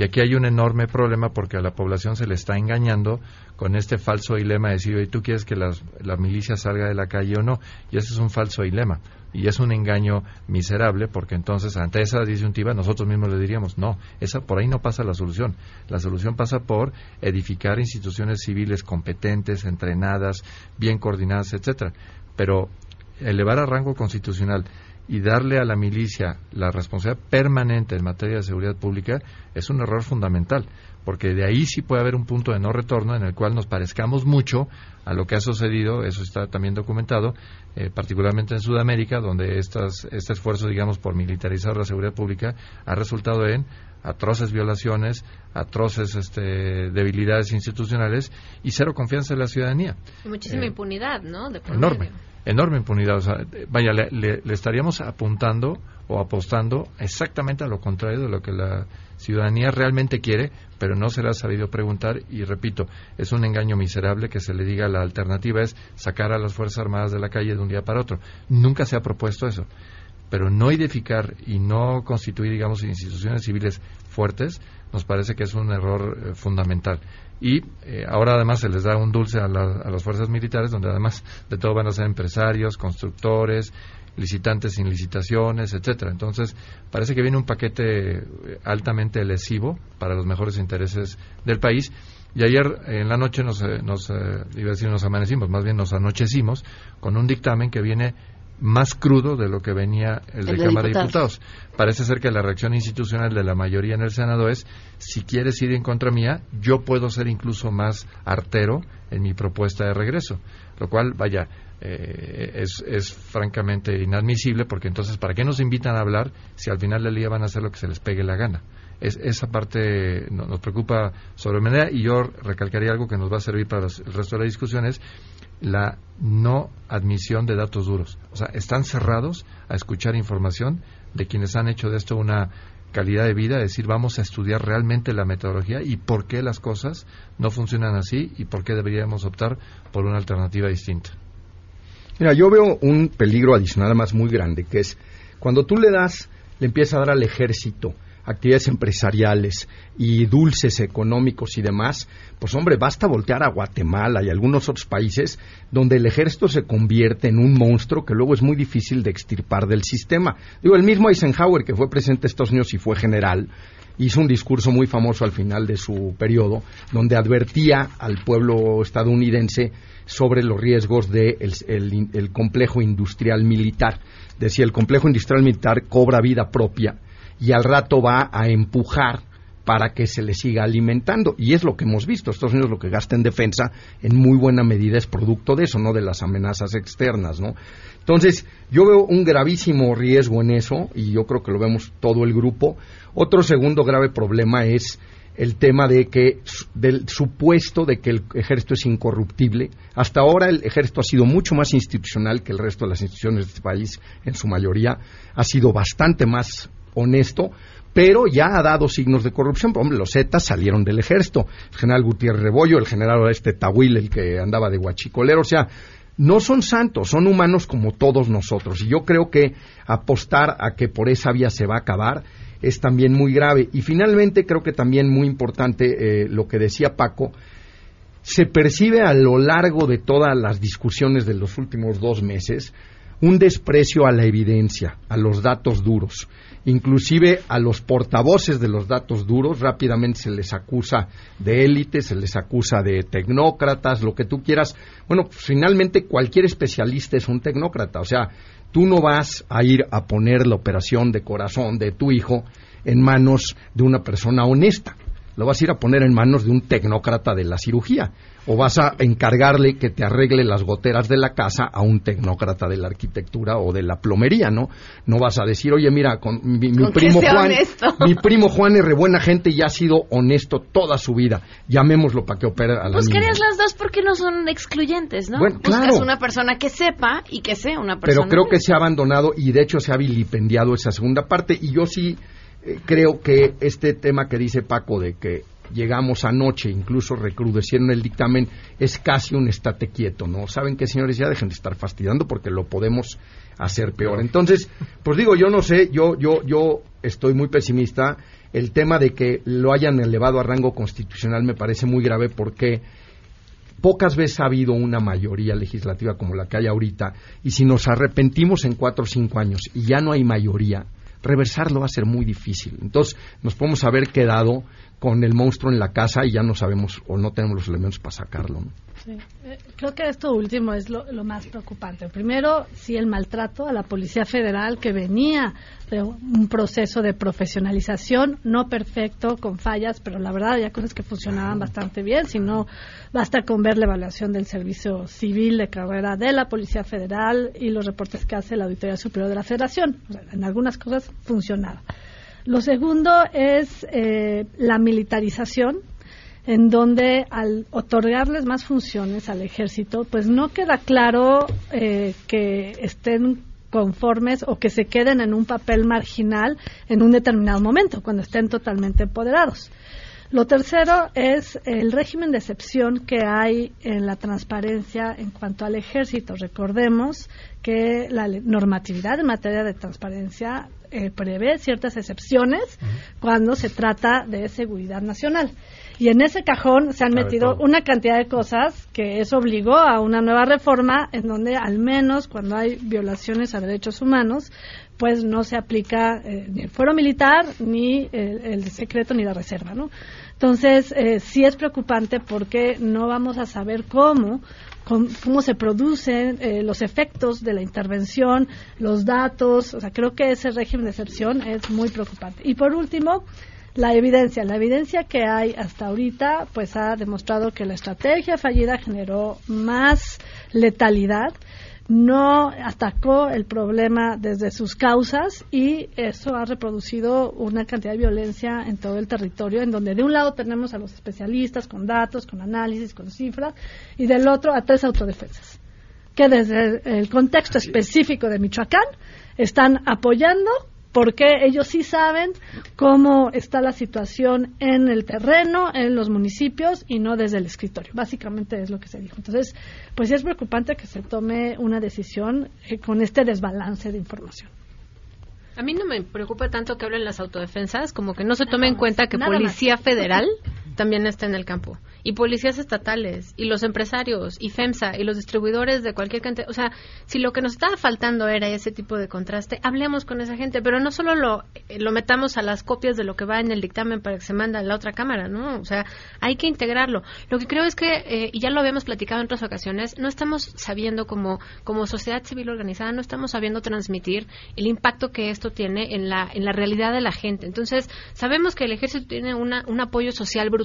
Y aquí hay un enorme problema porque a la población se le está engañando con este falso dilema de decir, ¿y tú quieres que la milicia salga de la calle o no? Y ese es un falso dilema. Y es un engaño miserable porque entonces ante esa disyuntiva nosotros mismos le diríamos, no, esa por ahí no pasa la solución. La solución pasa por edificar instituciones civiles competentes, entrenadas, bien coordinadas, etcétera. Pero elevar a rango constitucional y darle a la milicia la responsabilidad permanente en materia de seguridad pública es un error fundamental, porque de ahí sí puede haber un punto de no retorno en el cual nos parezcamos mucho a lo que ha sucedido, eso está también documentado, eh, particularmente en Sudamérica, donde estas, este esfuerzo, digamos, por militarizar la seguridad pública ha resultado en atroces violaciones, atroces este, debilidades institucionales y cero confianza en la ciudadanía. Muchísima Eh, impunidad, ¿no? De enorme. Enorme impunidad. O sea, vaya, le, le- le estaríamos apuntando o apostando exactamente a lo contrario de lo que la ciudadanía realmente quiere, pero no se le ha sabido preguntar y repito, es un engaño miserable que se le diga la alternativa es sacar a las Fuerzas Armadas de la calle de un día para otro. Nunca se ha propuesto eso. Pero no edificar y no constituir, digamos, instituciones civiles fuertes, nos parece que es un error eh, fundamental. Y eh, ahora además se les da un dulce a, la- a las fuerzas militares, donde además de todo van a ser empresarios, constructores, licitantes sin licitaciones, etcétera. Entonces, parece que viene un paquete eh, altamente lesivo para los mejores intereses del país. Y ayer en la noche nos, eh, nos eh, iba a decir nos amanecimos, más bien nos anochecimos con un dictamen que viene más crudo de lo que venía el de El de Cámara de diputados. Diputados. Parece ser que la reacción institucional de la mayoría en el Senado es, si quieres ir en contra mía, yo puedo ser incluso más artero en mi propuesta de regreso. Lo cual, vaya, eh, es, es francamente inadmisible porque entonces, ¿para qué nos invitan a hablar si al final del día van a hacer lo que se les pegue la gana? Es, esa parte no- nos preocupa sobremanera y yo recalcaría algo que nos va a servir para el resto de la discusión es la no admisión de datos duros. O sea, están cerrados a escuchar información de quienes han hecho de esto una calidad de vida, es decir, vamos a estudiar realmente la metodología y por qué las cosas no funcionan así y por qué deberíamos optar por una alternativa distinta. Mira, yo veo un peligro adicional más muy grande, que es cuando tú le das, le empiezas a dar al ejército actividades empresariales y dulces económicos y demás, pues hombre, basta voltear a Guatemala y algunos otros países donde el ejército se convierte en un monstruo que luego es muy difícil de extirpar del sistema. Digo, el mismo Eisenhower, que fue presidente de Estados Unidos y fue general, hizo un discurso muy famoso al final de su periodo, donde advertía al pueblo estadounidense sobre los riesgos del el, el complejo industrial militar. Decía, el complejo industrial militar cobra vida propia y al rato va a empujar para que se le siga alimentando. Y es lo que hemos visto. Estados Unidos lo que gasta en defensa en muy buena medida es producto de eso, no de las amenazas externas, ¿no? Entonces, yo veo un gravísimo riesgo en eso y yo creo que lo vemos todo el grupo. Otro segundo grave problema es el tema de que del supuesto de que el ejército es incorruptible. Hasta ahora el ejército ha sido mucho más institucional que el resto de las instituciones de este país, en su mayoría, ha sido bastante más honesto, pero ya ha dado signos de corrupción. Hombre, los Zetas salieron del ejército. El general Gutiérrez Rebollo, el general este Tahuil, el que andaba de guachicolero, o sea, no son santos, son humanos como todos nosotros. Y yo creo que apostar a que por esa vía se va a acabar es también muy grave. Y finalmente creo que también muy importante eh, lo que decía Paco, se percibe a lo largo de todas las discusiones de los últimos dos meses un desprecio a la evidencia, a los datos duros. Inclusive a los portavoces de los datos duros rápidamente se les acusa de élite, se les acusa de tecnócratas, lo que tú quieras. Bueno, pues, finalmente cualquier especialista es un tecnócrata. O sea, tú no vas a ir a poner la operación de corazón de tu hijo en manos de una persona honesta. Lo vas a ir a poner en manos de un tecnócrata de la cirugía. O vas a encargarle que te arregle las goteras de la casa a un tecnócrata de la arquitectura o de la plomería, ¿no? No vas a decir, oye, mira, con mi, mi Con que primo Juan, honesto. *laughs* mi primo Juan es re buena gente y ha sido honesto toda su vida. Llamémoslo para que opere a la niña. Buscarías las dos porque no son excluyentes, ¿no? Bueno, Buscas claro. una persona que sepa y que sea una persona. Pero creo que se ha abandonado y de hecho se ha vilipendiado esa segunda parte y yo sí eh, creo que este tema que dice Paco de que llegamos anoche, incluso recrudecieron el dictamen, es casi un estate quieto, ¿no? ¿Saben qué, señores? Ya dejen de estar fastidiando porque lo podemos hacer peor. Entonces, pues digo, yo no sé, yo, yo, yo estoy muy pesimista el tema de que lo hayan elevado a rango constitucional me parece muy grave porque pocas veces ha habido una mayoría legislativa como la que hay ahorita y si nos arrepentimos en cuatro o cinco años y ya no hay mayoría, reversarlo va a ser muy difícil. Entonces nos podemos haber quedado con el monstruo en la casa y ya no sabemos o no tenemos los elementos para sacarlo. ¿no? Sí. Eh, creo que esto último es lo, lo, más preocupante. Primero, sí, el maltrato a la Policía Federal que venía de un proceso de profesionalización, no perfecto, con fallas, pero la verdad ya cosas que funcionaban bastante bien. Si no, basta con ver la evaluación del Servicio Civil de Carrera de la Policía Federal y los reportes que hace la Auditoría Superior de la Federación. O sea, en algunas cosas funcionaba. Lo segundo es eh, la militarización en donde al otorgarles más funciones al ejército, pues no queda claro eh, que estén conformes o que se queden en un papel marginal en un determinado momento, cuando estén totalmente empoderados. Lo tercero es el régimen de excepción que hay en la transparencia en cuanto al ejército. Recordemos que la normatividad en materia de transparencia eh, prevé ciertas excepciones cuando se trata de seguridad nacional. Y en ese cajón se han metido una cantidad de cosas que eso obligó a una nueva reforma en donde al menos cuando hay violaciones a derechos humanos, pues no se aplica eh, ni el fuero militar, ni el, el, secreto, ni la reserva, ¿no? Entonces, eh, sí es preocupante porque no vamos a saber cómo cómo se producen eh, los efectos de la intervención, los datos, o sea, creo que ese régimen de excepción es muy preocupante. Y por último, la evidencia, la evidencia que hay hasta ahorita, pues ha demostrado que la estrategia fallida generó más letalidad, no atacó el problema desde sus causas y eso ha reproducido una cantidad de violencia en todo el territorio, en donde de un lado tenemos a los especialistas con datos, con análisis, con cifras, y del otro a tres autodefensas, que desde el contexto específico de Michoacán están apoyando porque ellos sí saben cómo está la situación en el terreno, en los municipios y no desde el escritorio. Básicamente es lo que se dijo. Entonces, pues sí es preocupante que se tome una decisión eh, con este desbalance de información. A mí no me preocupa tanto que hablen las autodefensas, como que no se tome en cuenta que Policía Federal *laughs* también está en el campo y policías estatales y los empresarios y FEMSA y los distribuidores de cualquier cantidad. O sea, si lo que nos estaba faltando era ese tipo de contraste, hablemos con esa gente, pero no solo lo, lo metamos a las copias de lo que va en el dictamen para que se manda a la otra cámara, ¿no? O sea, hay que integrarlo. Lo que creo es que, eh, y ya lo habíamos platicado en otras ocasiones, no estamos sabiendo como, como sociedad civil organizada, no estamos sabiendo transmitir el impacto que esto tiene en la, en la realidad de la gente. Entonces, sabemos que el ejército tiene una, un apoyo social brutal,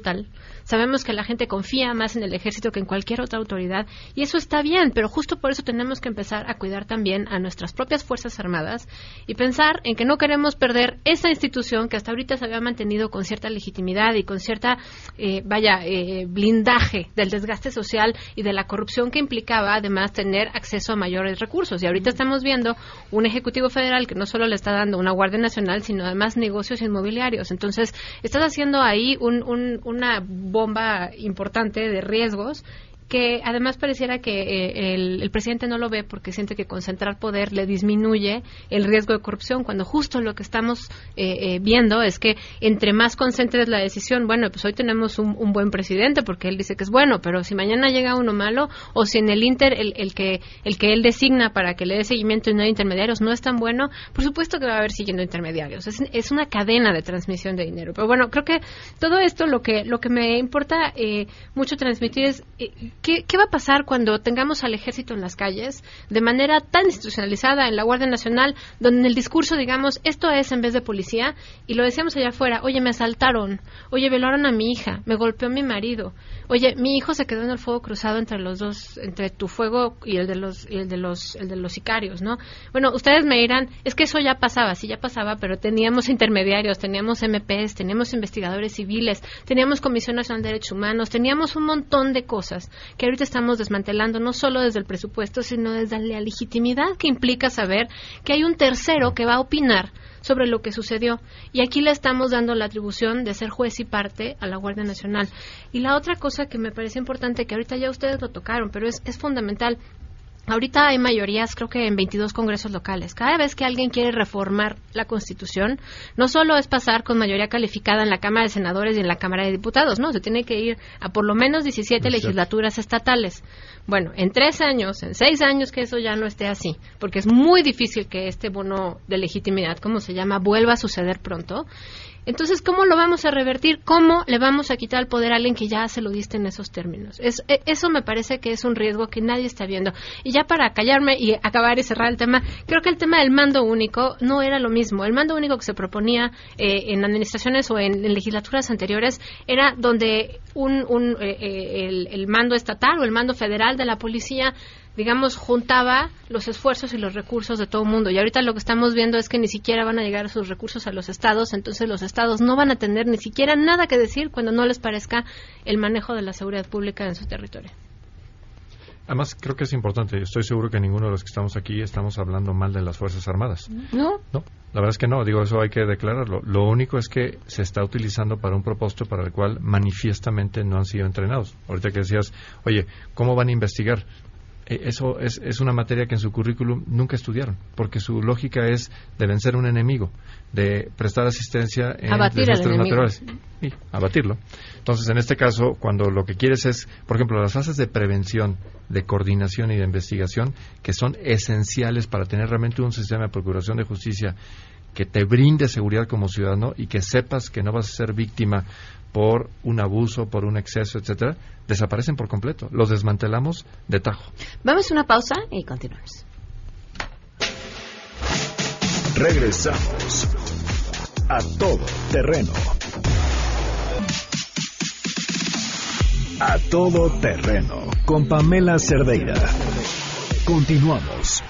sabemos que la gente confía más en el ejército que en cualquier otra autoridad y eso está bien, pero justo por eso tenemos que empezar a cuidar también a nuestras propias Fuerzas Armadas y pensar en que no queremos perder esa institución que hasta ahorita se había mantenido con cierta legitimidad y con cierta, eh, vaya, eh, blindaje del desgaste social y de la corrupción que implicaba además tener acceso a mayores recursos. Y ahorita estamos viendo un Ejecutivo Federal que no solo le está dando una Guardia Nacional, sino además negocios inmobiliarios. Entonces, estás haciendo ahí un, un, una bomba importante de riesgos que además pareciera que eh, el, presidente no lo ve porque siente que concentrar poder le disminuye el riesgo de corrupción, cuando justo lo que estamos eh, eh, viendo es que entre más concentres la decisión, bueno, pues hoy tenemos un, buen presidente porque él dice que es bueno, pero si mañana llega uno malo o si en el Inter el, el, que, el que él designa para que le dé seguimiento y no hay intermediarios no es tan bueno, por supuesto que va a haber siguiendo intermediarios. Es, es una cadena de transmisión de dinero. Pero bueno, creo que todo esto lo que, lo que me importa mucho transmitir es ¿Qué, va a pasar cuando tengamos al ejército en las calles de manera tan institucionalizada en la Guardia Nacional, donde en el discurso digamos esto es en vez de policía y lo decíamos allá afuera, oye, me asaltaron, oye, violaron a mi hija, me golpeó mi marido, oye, mi hijo se quedó en el fuego cruzado entre los dos, entre tu fuego y el de los, y el de los, el de los sicarios, ¿no? Bueno, ustedes me dirán, es que eso ya pasaba, sí ya pasaba, pero teníamos intermediarios, teníamos MPs, teníamos investigadores civiles, teníamos Comisión Nacional de Derechos Humanos, teníamos un montón de cosas que ahorita estamos desmantelando no solo desde el presupuesto, sino desde la legitimidad que implica saber que hay un tercero que va a opinar sobre lo que sucedió. Y aquí le estamos dando la atribución de ser juez y parte a la Guardia Nacional. Y la otra cosa que me parece importante, que ahorita ya ustedes lo tocaron, pero es, es fundamental, Ahorita hay mayorías, creo que en 22 congresos locales. Cada vez que alguien quiere reformar la Constitución, no solo es pasar con mayoría calificada en la Cámara de Senadores y en la Cámara de Diputados, no, se tiene que ir a por lo menos 17 legislaturas estatales. Bueno, en tres años, en seis años que eso ya no esté así, porque es muy difícil que este bono de legitimidad, como se llama, vuelva a suceder pronto. Entonces, ¿cómo lo vamos a revertir? ¿Cómo le vamos a quitar el poder a alguien que ya se lo diste en esos términos? Es, e, eso me parece que es un riesgo que nadie está viendo. Y ya para callarme y acabar y cerrar el tema, creo que el tema del mando único no era lo mismo. El mando único que se proponía eh, en administraciones o en, legislaturas anteriores era donde un, un eh, eh, el, el mando estatal o el mando federal de la policía digamos, juntaba los esfuerzos y los recursos de todo el mundo. Y ahorita lo que estamos viendo es que ni siquiera van a llegar sus recursos a los estados, entonces los estados no van a tener ni siquiera nada que decir cuando no les parezca el manejo de la seguridad pública en su territorio. Además, creo que es importante. Estoy seguro que ninguno de los que estamos aquí estamos hablando mal de las Fuerzas Armadas. No. No, la verdad es que no. Digo, eso hay que declararlo. Lo único es que se está utilizando para un propósito para el cual manifiestamente no han sido entrenados. Ahorita que decías, oye, ¿cómo van a investigar? Eh, eso es, es, una materia que en su currículum nunca estudiaron, porque su lógica es de vencer un enemigo, de prestar asistencia en desastres naturales y abatirlo. Entonces, en este caso, cuando lo que quieres es, por ejemplo, las fases de prevención, de coordinación y de investigación, que son esenciales para tener realmente un sistema de procuración de justicia que te brinde seguridad como ciudadano y que sepas que no vas a ser víctima por un abuso, por un exceso, etcétera, desaparecen por completo. Los desmantelamos de tajo. Vamos a una pausa y continuamos. Regresamos a todo terreno. A todo terreno con Pamela Cerdeira. Continuamos.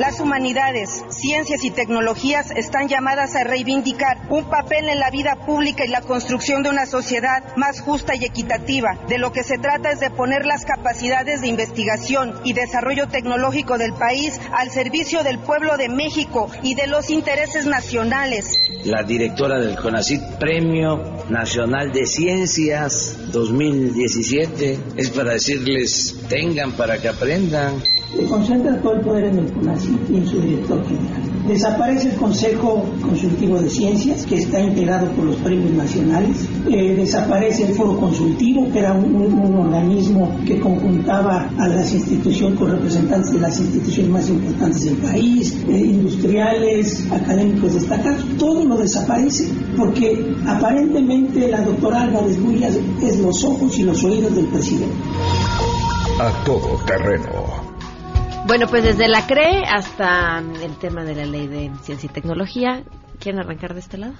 Las humanidades, ciencias y tecnologías están llamadas a reivindicar un papel en la vida pública y la construcción de una sociedad más justa y equitativa. De lo que se trata es de poner las capacidades de investigación y desarrollo tecnológico del país al servicio del pueblo de México y de los intereses nacionales. La directora del CONACIT, Premio Nacional de Ciencias 2017, es para decirles, tengan para que aprendan se concentra todo el poder en el CONACYT y en su director general. Desaparece el Consejo Consultivo de Ciencias, que está integrado por los premios nacionales. Eh, desaparece el Foro Consultivo, que era un, organismo que conjuntaba a las instituciones con representantes de las instituciones más importantes del país, eh, industriales, académicos destacados. Todo lo desaparece porque aparentemente la doctora Álvarez Gullas es los ojos y los oídos del presidente. A todo terreno bueno, pues desde la CRE hasta el tema de la ley de ciencia y tecnología, ¿quieren arrancar de este lado?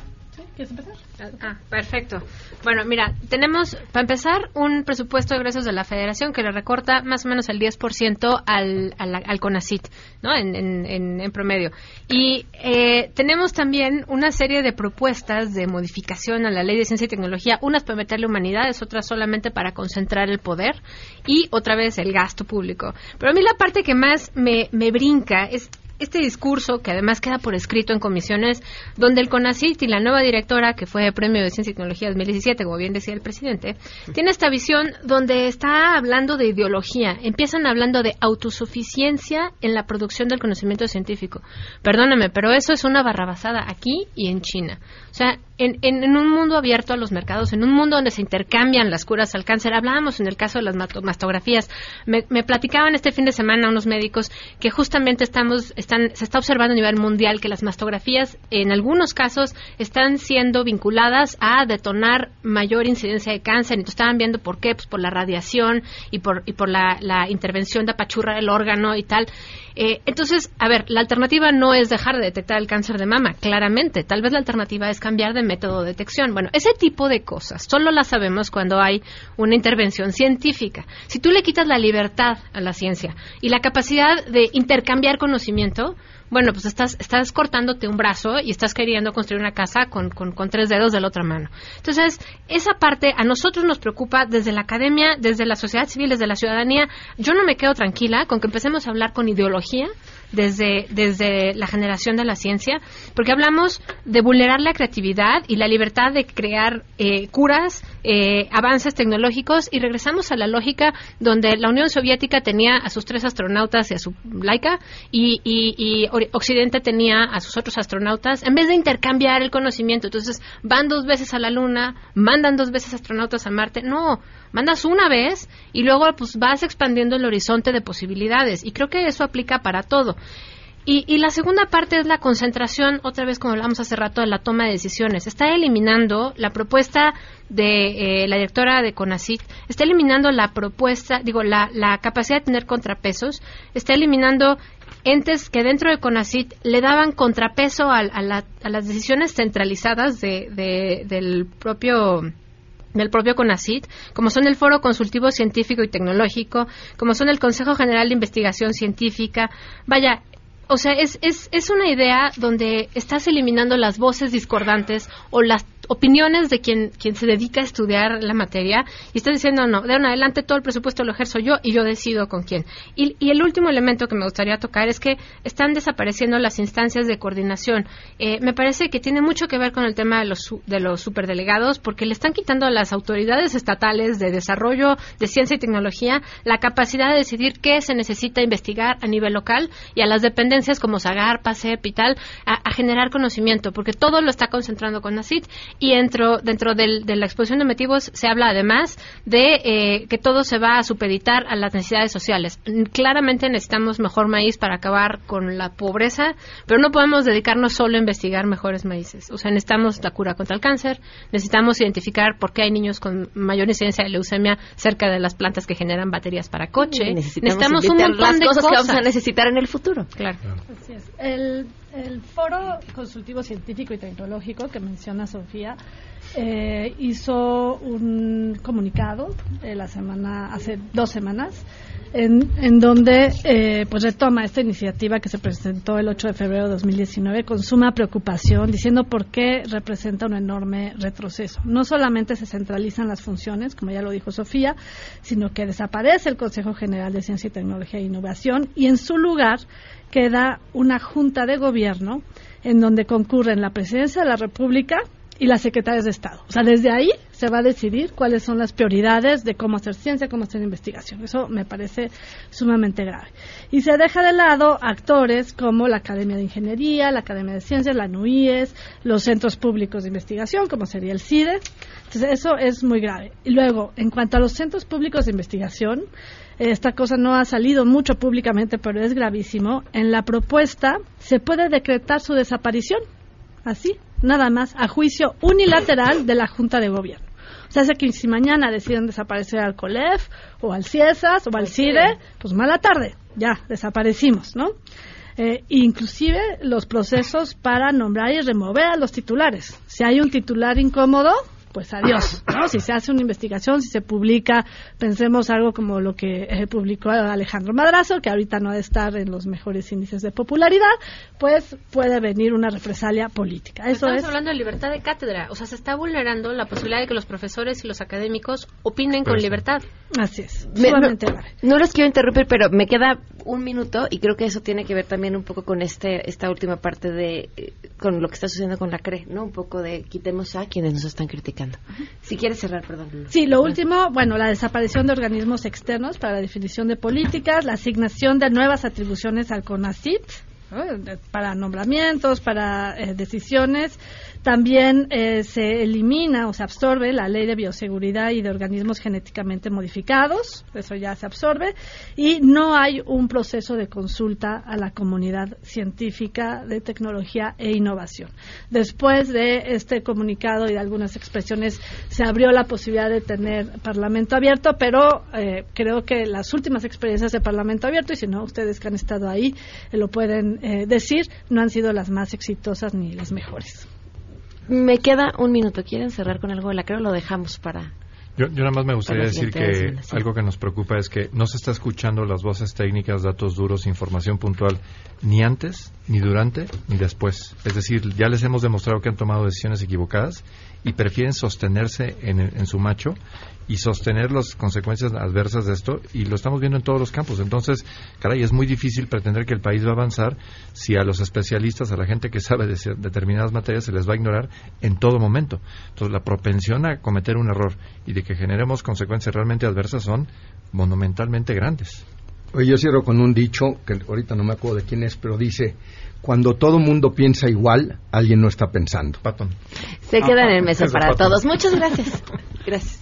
¿Quieres empezar? Ah, perfecto. Bueno, mira, tenemos, para empezar, un presupuesto de egresos de la Federación que le recorta más o menos el 10% al, al, al CONACIT, ¿no? En, en, en, promedio. Y eh, tenemos también una serie de propuestas de modificación a la Ley de Ciencia y Tecnología, unas para meterle humanidades, otras solamente para concentrar el poder y otra vez el gasto público. Pero a mí la parte que más me, me brinca es este discurso, que además queda por escrito en comisiones, donde el CONACIT y la nueva directora, que fue Premio de Ciencia y Tecnología 2017, como bien decía el presidente, tiene esta visión donde está hablando de ideología. Empiezan hablando de autosuficiencia en la producción del conocimiento científico. Perdóname, pero eso es una barrabasada aquí y en China. O sea, en, en, un mundo abierto a los mercados, en un mundo donde se intercambian las curas al cáncer, hablábamos en el caso de las mastografías, me, me platicaban este fin de semana unos médicos que justamente estamos, se está observando a nivel mundial que las mastografías en algunos casos están siendo vinculadas a detonar mayor incidencia de cáncer. Entonces estaban viendo por qué, pues por la radiación y por, y por la, intervención de apachurrar el órgano y tal. Eh, entonces, a ver, la alternativa no es dejar de detectar el cáncer de mama, claramente. Tal vez la alternativa es cambiar de método de detección. Bueno, ese tipo de cosas solo las sabemos cuando hay una intervención científica. Si tú le quitas la libertad a la ciencia y la capacidad de intercambiar conocimiento, momento bueno, pues estás, estás cortándote un brazo y estás queriendo construir una casa con, con, con tres dedos de la otra mano. Entonces, esa parte a nosotros nos preocupa desde la academia, desde la sociedad civil, desde la ciudadanía. Yo no me quedo tranquila con que empecemos a hablar con ideología desde, desde la generación de la ciencia, porque hablamos de vulnerar la creatividad y la libertad de crear eh, curas, eh, avances tecnológicos, y regresamos a la lógica donde la Unión Soviética tenía a sus tres astronautas y a su laica, y, y Occidente tenía a sus otros astronautas, en vez de intercambiar el conocimiento. Entonces, van dos veces a la Luna, mandan dos veces astronautas a Marte. No, mandas una vez y luego pues vas expandiendo el horizonte de posibilidades y creo que eso aplica para todo. Y, la segunda parte es la concentración, otra vez como hablamos hace rato, de la toma de decisiones. Está eliminando la propuesta de eh, la directora de CONACIT, está eliminando la propuesta, digo, la capacidad de tener contrapesos, está eliminando entes que dentro de CONACIT le daban contrapeso a, a, las decisiones centralizadas de, del propio del propio CONACIT, como son el Foro Consultivo Científico y Tecnológico, como son el Consejo General de Investigación Científica. Vaya, o sea, es, es, es una idea donde estás eliminando las voces discordantes o las opiniones de quien, quien se dedica a estudiar la materia y está diciendo, no, de adelante todo el presupuesto lo ejerzo yo y yo decido con quién. Y, el último elemento que me gustaría tocar es que están desapareciendo las instancias de coordinación. Eh, me parece que tiene mucho que ver con el tema de los, de los superdelegados porque le están quitando a las autoridades estatales de desarrollo de ciencia y tecnología la capacidad de decidir qué se necesita investigar a nivel local y a las dependencias como SAGAR, PASEP y tal a, generar conocimiento porque todo lo está concentrando con NACIT y dentro, dentro del, de la exposición de motivos se habla además de eh, que todo se va a supeditar a las necesidades sociales. Claramente necesitamos mejor maíz para acabar con la pobreza, pero no podemos dedicarnos solo a investigar mejores maíces. O sea, necesitamos la cura contra el cáncer, necesitamos identificar por qué hay niños con mayor incidencia de leucemia cerca de las plantas que generan baterías para coche. Necesitamos, un montón de cosas, que vamos a necesitar en el futuro. Claro. Así es. El el Foro Consultivo Científico y Tecnológico que menciona Sofía eh, hizo un comunicado eh, la semana hace dos semanas en, en donde eh, pues retoma esta iniciativa que se presentó el 8 de febrero de 2019 con suma preocupación diciendo por qué representa un enorme retroceso. No solamente se centralizan las funciones, como ya lo dijo Sofía, sino que desaparece el Consejo General de Ciencia y Tecnología e Innovación y en su lugar queda una junta de gobierno en donde concurren la presidencia de la República y las secretarias de Estado. O sea, desde ahí se va a decidir cuáles son las prioridades de cómo hacer ciencia, cómo hacer investigación. Eso me parece sumamente grave. Y se deja de lado actores como la Academia de Ingeniería, la Academia de Ciencias, la NUIES, los centros públicos de investigación, como sería el CIDE. Entonces, eso es muy grave. Y luego, en cuanto a los centros públicos de investigación, esta cosa no ha salido mucho públicamente, pero es gravísimo. En la propuesta se puede decretar su desaparición, así, nada más, a juicio unilateral de la Junta de Gobierno. O sea, que si mañana deciden desaparecer al COLEF o al CIESAS o al CIDE, pues mala tarde, ya, desaparecimos, ¿no? Eh, inclusive los procesos para nombrar y remover a los titulares. Si hay un titular incómodo, pues adiós, ¿no? Si se hace una investigación, si se publica, pensemos algo como lo que eh, publicó Alejandro Madrazo, que ahorita no ha de estar en los mejores índices de popularidad, pues puede venir una represalia política. Eso Estamos hablando de libertad de cátedra, o sea, se está vulnerando la posibilidad de que los profesores y los académicos opinen con pues libertad. Así es. no, los quiero interrumpir, pero me queda un minuto y creo que eso tiene que ver también un poco con este esta última parte de eh, con lo que está sucediendo con la CRE, ¿no? Un poco de quitemos a quienes nos están criticando. Si quieres cerrar, perdón. Sí, lo último, bueno, la desaparición de organismos externos para la definición de políticas, la asignación de nuevas atribuciones al CONACIT, para nombramientos, para eh, decisiones, también eh, se elimina o se absorbe la ley de bioseguridad y de organismos genéticamente modificados, eso ya se absorbe, y no hay un proceso de consulta a la comunidad científica de tecnología e innovación. Después de este comunicado y de algunas expresiones, se abrió la posibilidad de tener parlamento abierto, pero eh, creo que las últimas experiencias de parlamento abierto, y si no, ustedes que han estado ahí eh, lo pueden decir, no han sido las más exitosas ni las mejores. Me queda un minuto. ¿Quieren cerrar con algo de la creo? Lo dejamos para Yo, yo nada más me gustaría decir que algo que nos preocupa es que no se está escuchando las voces técnicas, datos duros, información puntual, ni antes, ni durante, ni después. Es decir, ya les hemos demostrado que han tomado decisiones equivocadas y prefieren sostenerse en, en su macho y sostener las consecuencias adversas de esto y lo estamos viendo en todos los campos. Entonces, caray, es muy difícil pretender que el país va a avanzar si a los especialistas, a la gente que sabe de determinadas materias se les va a ignorar en todo momento. Entonces, la propensión a cometer un error y de que generemos consecuencias realmente adversas son monumentalmente grandes. Oye, yo cierro con un dicho que ahorita no me acuerdo de quién es, pero dice, cuando todo mundo piensa igual, alguien no está pensando. Patón. Se queda en el mesa Eso, para todos. Muchas gracias. Gracias.